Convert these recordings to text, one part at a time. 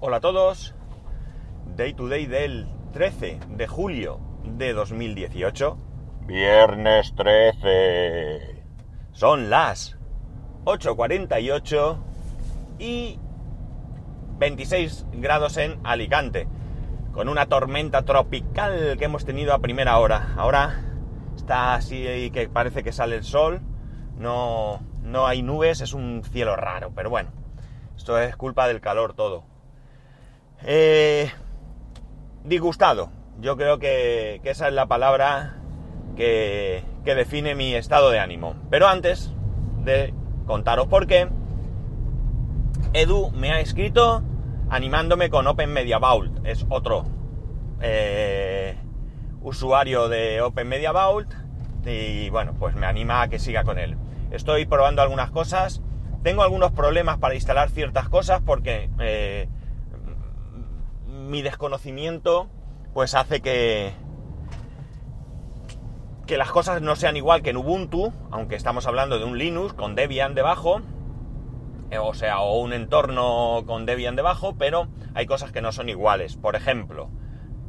Hola a todos. Day to day del 13 de julio de 2018. Viernes 13. Son las 8.48 y 26 grados en Alicante. Con una tormenta tropical que hemos tenido a primera hora. Ahora está así que parece que sale el sol. No, no hay nubes, es un cielo raro, pero bueno. Esto es culpa del calor todo. Eh, disgustado. Yo creo que, esa es la palabra que, que, define mi estado de ánimo. Pero antes de contaros por qué, Edu me ha escrito animándome con Open Media Vault. Es otro eh, usuario de Open Media Vault. Y bueno, pues me anima a que siga con él. Estoy probando algunas cosas. Tengo algunos problemas para instalar ciertas cosas porque eh, mi desconocimiento pues hace que, que las cosas no sean igual que en Ubuntu, aunque estamos hablando de un Linux con Debian debajo, eh, o sea, o un entorno con Debian debajo, pero hay cosas que no son iguales. Por ejemplo,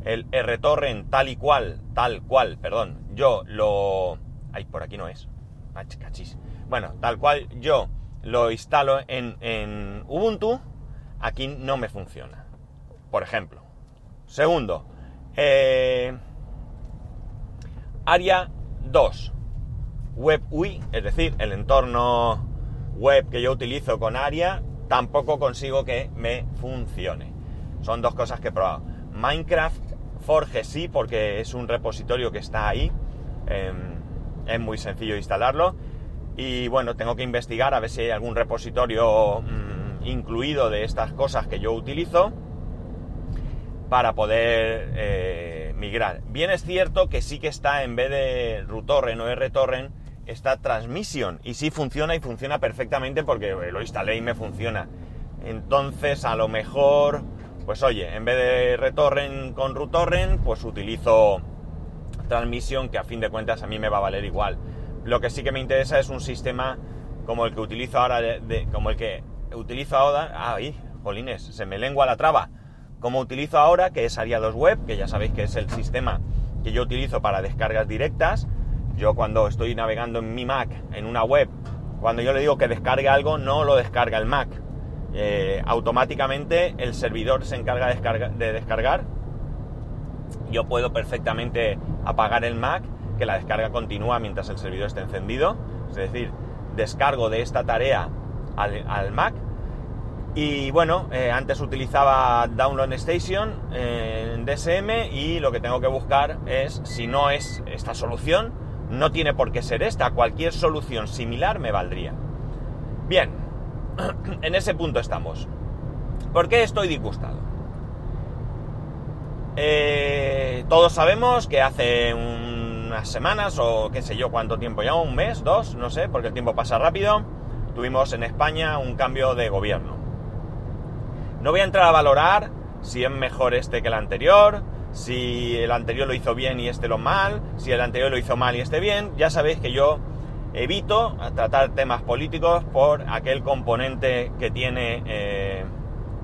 el rtorrent tal y cual, tal cual, perdón, yo lo... Ay, por aquí no es. Ah, cachis. Bueno, tal cual yo lo instalo en, en Ubuntu, aquí no me funciona. Por ejemplo. Segundo, eh, Aria 2. Web UI, es decir, el entorno web que yo utilizo con Aria, tampoco consigo que me funcione. Son dos cosas que he probado. Minecraft Forge sí, porque es un repositorio que está ahí. Eh, es muy sencillo instalarlo. Y bueno, tengo que investigar a ver si hay algún repositorio mmm, incluido de estas cosas que yo utilizo para poder eh, migrar. Bien es cierto que sí que está en vez de RuTorrent o RTorrent, está Transmission y sí funciona y funciona perfectamente porque lo instalé y me funciona. Entonces a lo mejor, pues oye, en vez de RTorrent con RuTorrent, pues utilizo Transmission que a fin de cuentas a mí me va a valer igual. Lo que sí que me interesa es un sistema como el que utilizo ahora, como el que utilizo ahora, ay, jolines, se me lengua la traba como utilizo ahora, que es Ariados Web, que ya sabéis que es el sistema que yo utilizo para descargas directas. Yo cuando estoy navegando en mi Mac, en una web, cuando yo le digo que descargue algo, no lo descarga el Mac. Eh, automáticamente el servidor se encarga de, descarga, de descargar. Yo puedo perfectamente apagar el Mac, que la descarga continúa mientras el servidor esté encendido. Es decir, descargo de esta tarea al Mac y bueno, eh, antes utilizaba Download Station eh, en DSM y lo que tengo que buscar es, si no es esta solución, no tiene por qué ser esta, cualquier solución similar me valdría. Bien, en ese punto estamos. ¿Por qué estoy disgustado? Eh, todos sabemos que hace unas semanas o qué sé yo cuánto tiempo ya, un mes, dos, no sé, porque el tiempo pasa rápido, tuvimos en España un cambio de gobierno. No voy a entrar a valorar si es mejor este que el anterior, si el anterior lo hizo bien y este lo mal, si el anterior lo hizo mal y este bien. Ya sabéis que yo evito tratar temas políticos por aquel componente que tiene eh,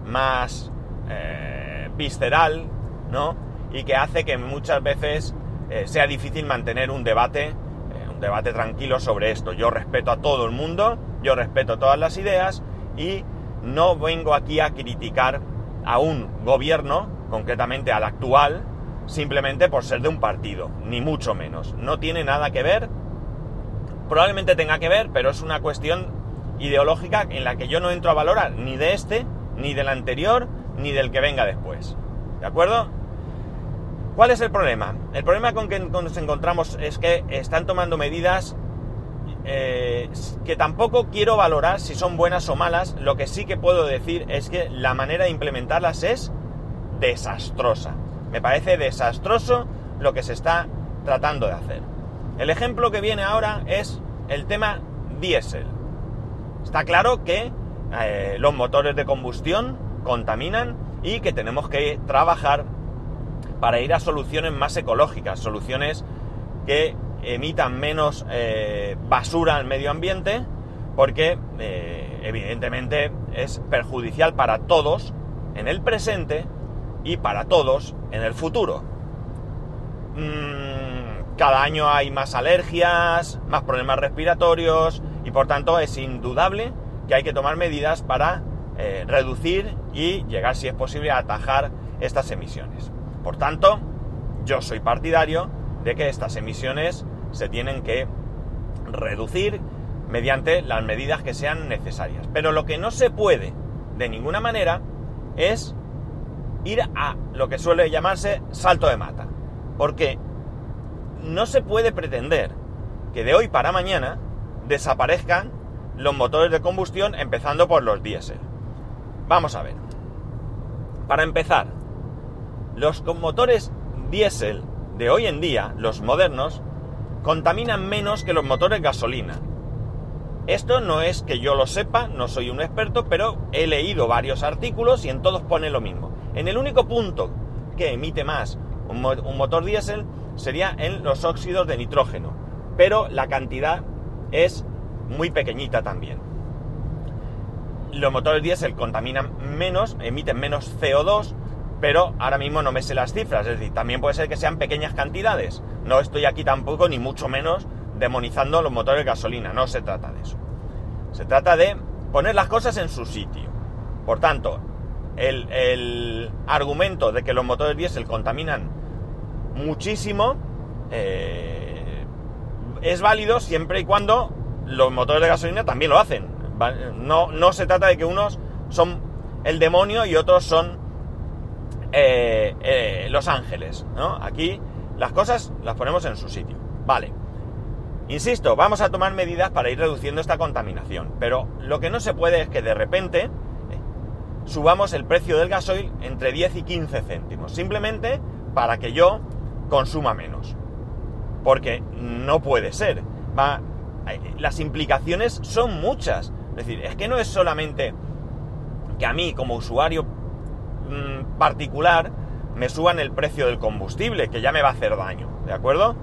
más eh, visceral, ¿no? Y que hace que muchas veces eh, sea difícil mantener un debate, un debate tranquilo sobre esto. Yo respeto a todo el mundo, yo respeto todas las ideas y no vengo aquí a criticar a un gobierno, concretamente al actual, simplemente por ser de un partido, ni mucho menos. No tiene nada que ver, probablemente tenga que ver, pero es una cuestión ideológica en la que yo no entro a valorar ni de este, ni del anterior, ni del que venga después. ¿De acuerdo? ¿Cuál es el problema? El problema con que nos encontramos es que están tomando medidas eh, que tampoco quiero valorar si son buenas o malas, lo que sí que puedo decir es que la manera de implementarlas es desastrosa. Me parece desastroso lo que se está tratando de hacer. El ejemplo que viene ahora es el tema diésel. Está claro que eh, los motores de combustión contaminan y que tenemos que trabajar para ir a soluciones más ecológicas, soluciones que emitan menos eh, basura al medio ambiente, porque eh, evidentemente es perjudicial para todos en el presente y para todos en el futuro. Mm, cada año hay más alergias, más problemas respiratorios y por tanto es indudable que hay que tomar medidas para eh, reducir y llegar, si es posible, a atajar estas emisiones. Por tanto, yo soy partidario de que estas emisiones se tienen que reducir mediante las medidas que sean necesarias. Pero lo que no se puede de ninguna manera es ir a lo que suele llamarse salto de mata. Porque no se puede pretender que de hoy para mañana desaparezcan los motores de combustión empezando por los diésel. Vamos a ver. Para empezar, los motores diésel de hoy en día, los modernos, contaminan menos que los motores gasolina. Esto no es que yo lo sepa, no soy un experto, pero he leído varios artículos y en todos pone lo mismo. En el único punto que emite más un, motor diésel sería en los óxidos de nitrógeno, pero la cantidad es muy pequeñita también. Los motores diésel contaminan menos, emiten menos CO2, pero ahora mismo no me sé las cifras, es decir, también puede ser que sean pequeñas cantidades. No estoy aquí tampoco, ni mucho menos, demonizando los motores de gasolina, no se trata de eso. Se trata de poner las cosas en su sitio. Por tanto, el, argumento de que los motores diésel contaminan muchísimo eh, es válido siempre y cuando los motores de gasolina también lo hacen. No, no se trata de que unos son el demonio y otros son eh, eh, los ángeles. Aquí las cosas las ponemos en su sitio. Vale. Insisto, vamos a tomar medidas para ir reduciendo esta contaminación, pero lo que no se puede es que de repente eh, subamos el precio del gasoil entre 10 y 15 céntimos, simplemente para que yo consuma menos. Porque no puede ser. las implicaciones son muchas. Es decir, es que no es solamente que a mí como usuario mm, particular me suban el precio del combustible, que ya me va a hacer daño, ¿de acuerdo?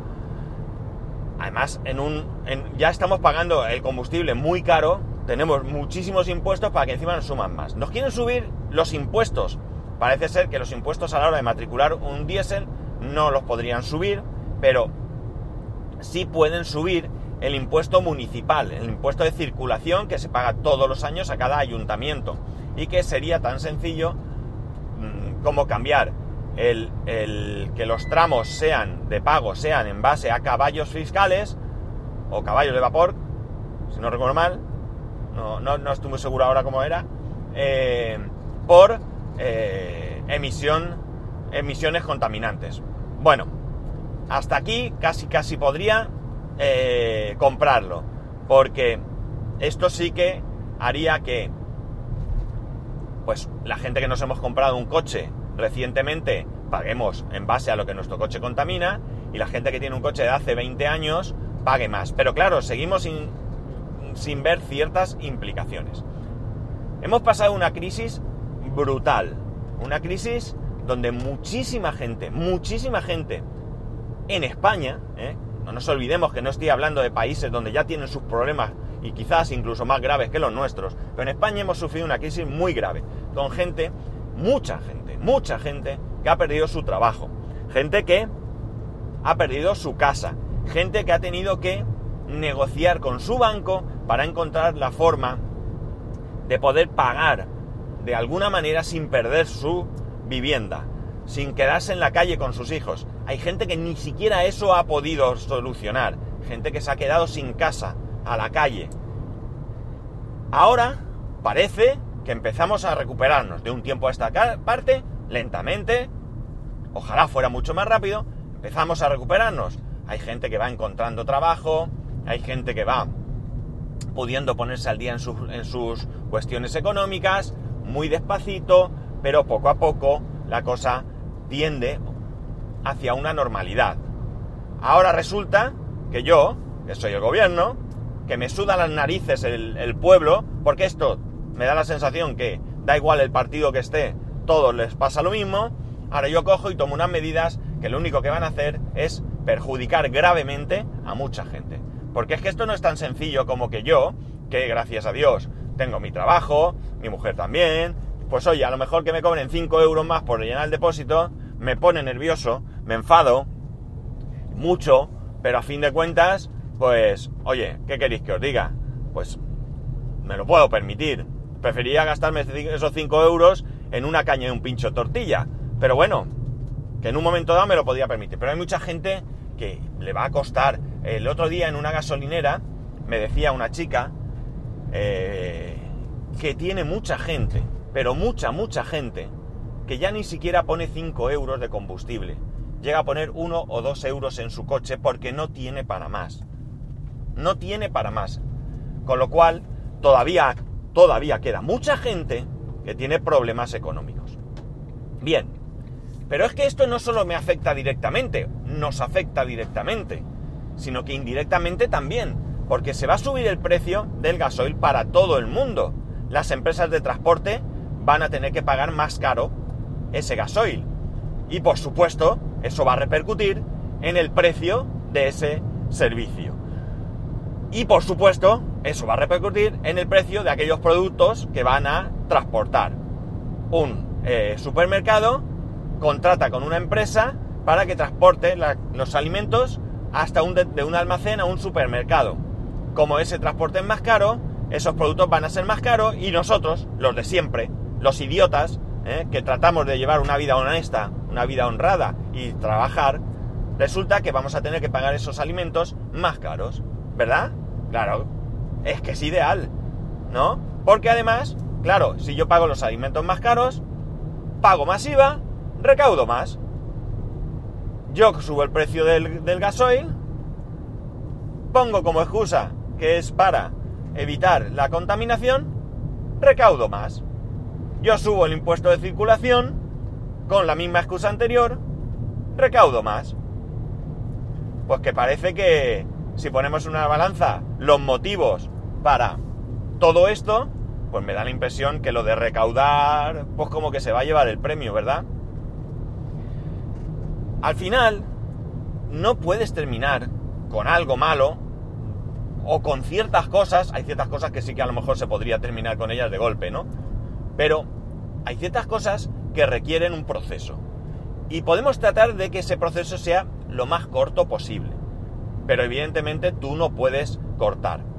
Además, en un, ya estamos pagando el combustible muy caro, tenemos muchísimos impuestos para que encima nos suman más. Nos quieren subir los impuestos. Parece ser que los impuestos a la hora de matricular un diésel no los podrían subir, pero sí pueden subir el impuesto municipal, el impuesto de circulación que se paga todos los años a cada ayuntamiento y que sería tan sencillo mm, como cambiar el, que los tramos sean de pago, sean en base a caballos fiscales o caballos de vapor, si no recuerdo mal, no, no, estoy muy seguro ahora cómo era, eh, por eh, emisión, emisiones contaminantes. Bueno, hasta aquí casi casi podría eh, comprarlo, porque esto sí que haría que, pues la gente que nos hemos comprado un coche recientemente paguemos en base a lo que nuestro coche contamina y la gente que tiene un coche de hace 20 años pague más. Pero claro, seguimos sin, sin ver ciertas implicaciones. Hemos pasado una crisis brutal, una crisis donde muchísima gente, muchísima gente en España, ¿eh? no nos olvidemos que no estoy hablando de países donde ya tienen sus problemas y quizás incluso más graves que los nuestros, pero en España hemos sufrido una crisis muy grave, con gente, mucha gente mucha gente que ha perdido su trabajo, gente que ha perdido su casa, gente que ha tenido que negociar con su banco para encontrar la forma de poder pagar de alguna manera sin perder su vivienda, sin quedarse en la calle con sus hijos. Hay gente que ni siquiera eso ha podido solucionar, gente que se ha quedado sin casa, a la calle. Ahora parece que empezamos a recuperarnos de un tiempo a esta parte, lentamente, ojalá fuera mucho más rápido, empezamos a recuperarnos. Hay gente que va encontrando trabajo, hay gente que va pudiendo ponerse al día en, en sus cuestiones económicas, muy despacito, pero poco a poco la cosa tiende hacia una normalidad. Ahora resulta que yo, que soy el gobierno, que me suda las narices el, el pueblo, porque esto me da la sensación que da igual el partido que esté, todos les pasa lo mismo, ahora yo cojo y tomo unas medidas que lo único que van a hacer es perjudicar gravemente a mucha gente. Porque es que esto no es tan sencillo como que yo, que gracias a Dios tengo mi trabajo, mi mujer también, pues oye, a lo mejor que me cobren 5 euros más por rellenar el depósito, me pone nervioso, me enfado, mucho, pero a fin de cuentas, pues, oye, ¿qué queréis que os diga? Pues me lo puedo permitir. Preferiría gastarme esos 5 euros en una caña y un pincho tortilla. Pero bueno, que en un momento dado me lo podía permitir. Pero hay mucha gente que le va a costar. El otro día en una gasolinera me decía una chica eh, que tiene mucha gente, pero mucha, mucha gente, que ya ni siquiera pone 5 euros de combustible. Llega a poner 1 o 2 euros en su coche porque no tiene para más. No tiene para más. Con lo cual, todavía, todavía queda mucha gente que tiene problemas económicos. Bien, pero es que esto no solo me afecta directamente, nos afecta directamente, sino que indirectamente también, porque se va a subir el precio del gasoil para todo el mundo. Las empresas de transporte van a tener que pagar más caro ese gasoil. Y por supuesto, eso va a repercutir en el precio de ese servicio. Y por supuesto, eso va a repercutir en el precio de aquellos productos que van a transportar. Un eh, supermercado contrata con una empresa para que transporte los alimentos hasta un de, un almacén a un supermercado. Como ese transporte es más caro, esos productos van a ser más caros y nosotros, los de siempre, los idiotas, eh, que tratamos de llevar una vida honesta, una vida honrada y trabajar, resulta que vamos a tener que pagar esos alimentos más caros, ¿verdad? Claro, es que es ideal, ¿no? Porque además, claro, si yo pago los alimentos más caros, pago más IVA, recaudo más. Yo subo el precio del, del gasoil, pongo como excusa que es para evitar la contaminación, recaudo más. Yo subo el impuesto de circulación, con la misma excusa anterior, recaudo más. Pues que parece que si ponemos una balanza los motivos para todo esto, pues me da la impresión que lo de recaudar, pues como que se va a llevar el premio, ¿verdad? Al final, no puedes terminar con algo malo o con ciertas cosas, hay ciertas cosas que sí que a lo mejor se podría terminar con ellas de golpe, ¿no? Pero hay ciertas cosas que requieren un proceso. Y podemos tratar de que ese proceso sea lo más corto posible. Pero evidentemente tú no puedes cortar.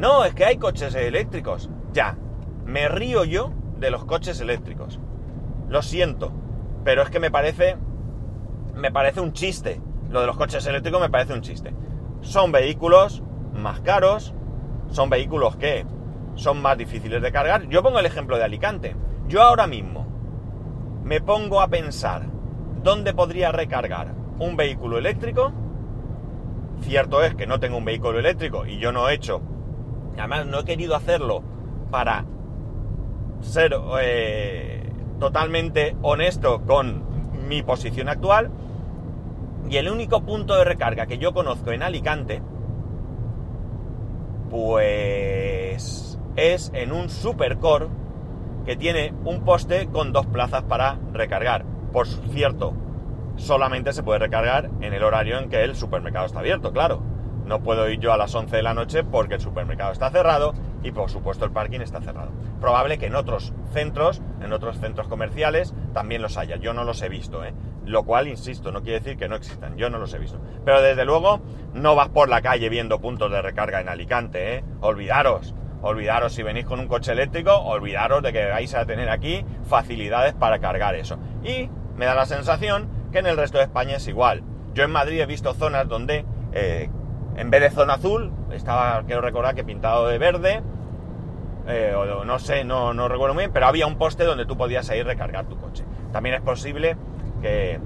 No, es que hay coches eléctricos. Ya, me río yo de los coches eléctricos. Lo siento, pero es que me parece me parece un chiste. Lo de los coches eléctricos me parece un chiste. Son vehículos más caros, son vehículos que son más difíciles de cargar. Yo pongo el ejemplo de Alicante. Yo ahora mismo me pongo a pensar dónde podría recargar un vehículo eléctrico. Cierto es que no tengo un vehículo eléctrico y yo no he hecho, además no he querido hacerlo para ser eh, totalmente honesto con mi posición actual. Y el único punto de recarga que yo conozco en Alicante, pues es en un Supercore que tiene un poste con dos plazas para recargar. Por cierto, solamente se puede recargar en el horario en que el supermercado está abierto, claro. No puedo ir yo a las 11 de la noche porque el supermercado está cerrado y por supuesto el parking está cerrado. Probable que en otros centros, en otros centros comerciales, también los haya. Yo no los he visto, ¿eh? Lo cual, insisto, no quiere decir que no existan. Yo no los he visto. Pero desde luego no vas por la calle viendo puntos de recarga en Alicante, ¿eh? Olvidaros. Olvidaros, si venís con un coche eléctrico, olvidaros de que vais a tener aquí facilidades para cargar eso. Y me da la sensación que en el resto de España es igual. Yo en Madrid he visto zonas donde eh, en vez de zona azul, estaba, quiero recordar que pintado de verde, eh, o no sé, no, no recuerdo muy bien, pero había un poste donde tú podías ir recargar tu coche. También es posible que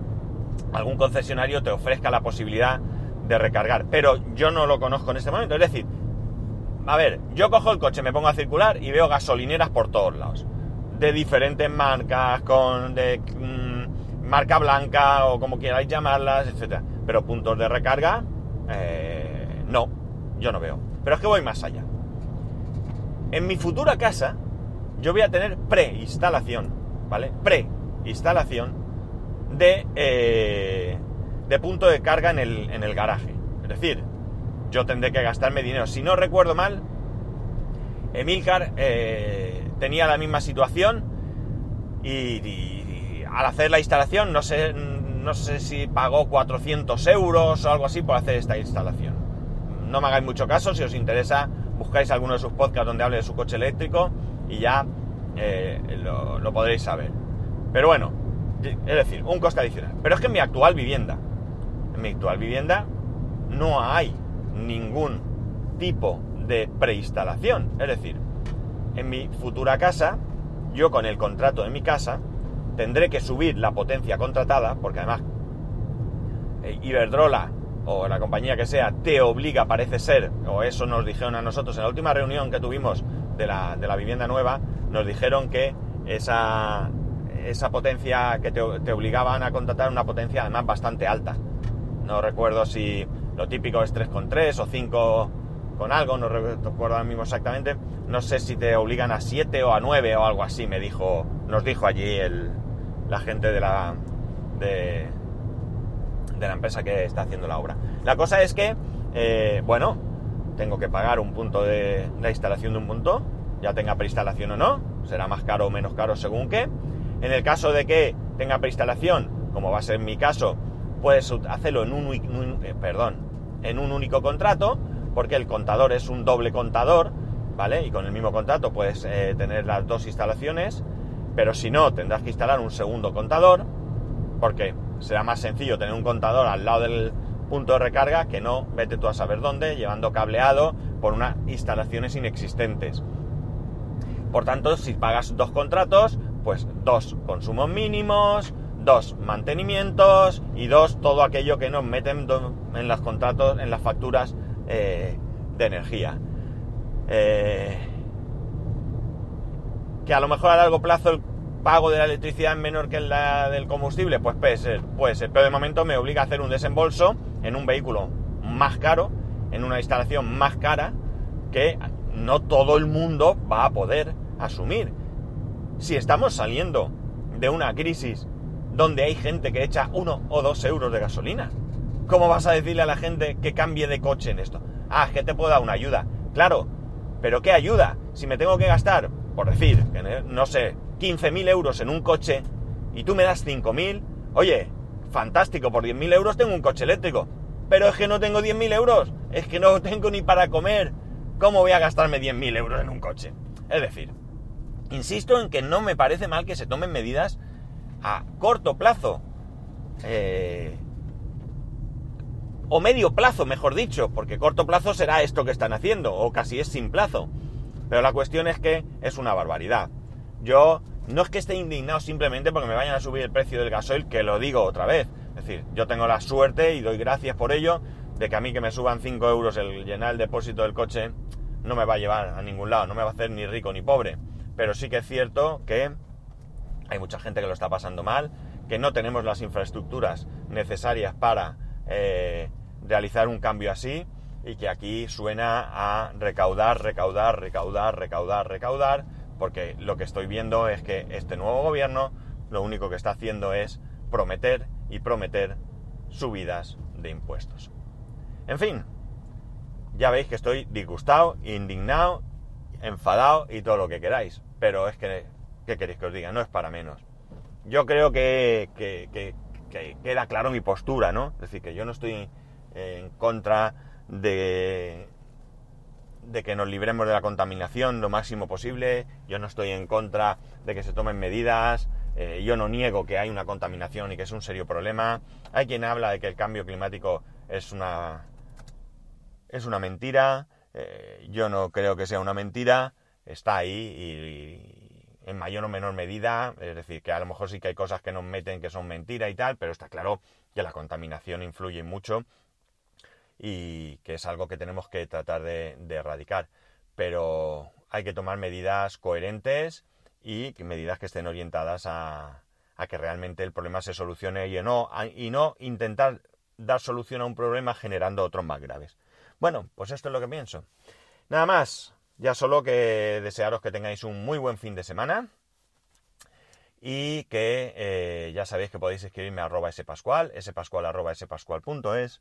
algún concesionario te ofrezca la posibilidad de recargar, pero yo no lo conozco en este momento. Es decir, a ver, yo cojo el coche, me pongo a circular y veo gasolineras por todos lados, de diferentes marcas, con de mm, marca blanca o como queráis llamarlas, etcétera. Pero puntos de recarga, eh, yo no veo. Pero es que voy más allá. En mi futura casa, yo voy a tener preinstalación, ¿vale? Preinstalación de, eh, de punto de carga en el, en el garaje. Es decir, yo tendré que gastarme dinero. Si no recuerdo mal, Emilcar eh, tenía la misma situación y, y- al hacer la instalación, no sé, no sé si pagó 400 euros o algo así por hacer esta instalación. No me hagáis mucho caso, si os interesa, buscáis alguno de sus podcasts donde hable de su coche eléctrico y ya eh, lo, podréis saber. Pero bueno, es decir, un coste adicional. Pero es que en mi actual vivienda, en mi actual vivienda no hay ningún tipo de preinstalación. Es decir, en mi futura casa, yo con el contrato de mi casa, tendré que subir la potencia contratada, porque además eh, Iberdrola o la compañía que sea te obliga, parece ser, o eso nos dijeron a nosotros en la última reunión que tuvimos de la, de la vivienda nueva, nos dijeron que esa, esa potencia que te, obligaban a contratar una potencia además bastante alta. No recuerdo si lo típico es 3,3 o 5 con algo, no recuerdo ahora mismo exactamente. No sé si te obligan a 7 o a 9 o algo así, me dijo, nos dijo allí el, la gente de la, de, de la empresa que está haciendo la obra. La cosa es que, eh, bueno, tengo que pagar un punto de la instalación de un punto, ya tenga preinstalación o no, será más caro o menos caro según qué. En el caso de que tenga preinstalación, como va a ser mi caso, puedes hacerlo en un- eh, perdón, en un único contrato, porque el contador es un doble contador, ¿vale? Y con el mismo contrato puedes eh, tener las dos instalaciones, pero si no, tendrás que instalar un segundo contador, porque será más sencillo tener un contador al lado del punto de recarga que no, vete tú a saber dónde, llevando cableado por unas instalaciones inexistentes. Por tanto, si pagas dos contratos, pues dos consumos mínimos, dos mantenimientos y dos todo aquello que nos meten en los contratos, en las facturas eh, de energía. Eh, que a lo mejor a largo plazo el pago de la electricidad es menor que la del combustible, pues puede ser, puede ser. Pero de momento me obliga a hacer un desembolso en un vehículo más caro, en una instalación más cara, que no todo el mundo va a poder asumir. Si estamos saliendo de una crisis donde hay gente que echa uno o dos euros de gasolina, ¿cómo vas a decirle a la gente que cambie de coche en esto? Ah, es que te puedo dar una ayuda. Claro, pero ¿qué ayuda? Si me tengo que gastar, por decir, no sé, 15.000 euros en un coche y tú me das 5.000, oye, fantástico, por 10.000 euros tengo un coche eléctrico. Pero es que no tengo 10.000 euros, es que no tengo ni para comer. ¿Cómo voy a gastarme 10.000 euros en un coche? Es decir, insisto en que no me parece mal que se tomen medidas a corto plazo. Eh, o medio plazo, mejor dicho, porque corto plazo será esto que están haciendo, o casi es sin plazo. Pero la cuestión es que es una barbaridad. Yo no es que esté indignado simplemente porque me vayan a subir el precio del gasoil, que lo digo otra vez. Es decir, yo tengo la suerte y doy gracias por ello de que a mí que me suban 5 euros el llenar el depósito del coche no me va a llevar a ningún lado, no me va a hacer ni rico ni pobre. Pero sí que es cierto que hay mucha gente que lo está pasando mal, que no tenemos las infraestructuras necesarias para eh, realizar un cambio así y que aquí suena a recaudar, recaudar, recaudar, recaudar, recaudar, porque lo que estoy viendo es que este nuevo gobierno lo único que está haciendo es prometer y prometer subidas de impuestos. En fin, ya veis que estoy disgustado, indignado, enfadado y todo lo que queráis, pero es que, ¿qué queréis que os diga? No es para menos. Yo creo que, que- que- que queda claro mi postura, ¿no? Es decir, que yo no estoy en contra de, de que nos libremos de la contaminación lo máximo posible, yo no estoy en contra de que se tomen medidas, eh, yo no niego que hay una contaminación y que es un serio problema. Hay quien habla de que el cambio climático es una, es una mentira, eh, yo no creo que sea una mentira, está ahí y, y en mayor o menor medida, es decir, que a lo mejor sí que hay cosas que nos meten que son mentira y tal, pero está claro que la contaminación influye mucho y que es algo que tenemos que tratar de, erradicar. Pero hay que tomar medidas coherentes y medidas que estén orientadas a, a que realmente el problema se solucione y no, a- y no intentar dar solución a un problema generando otros más graves. Bueno, pues esto es lo que pienso. Nada más, ya solo que desearos que tengáis un muy buen fin de semana y que eh, ya sabéis que podéis escribirme a arroba spascual, spascual arroba spascual.es.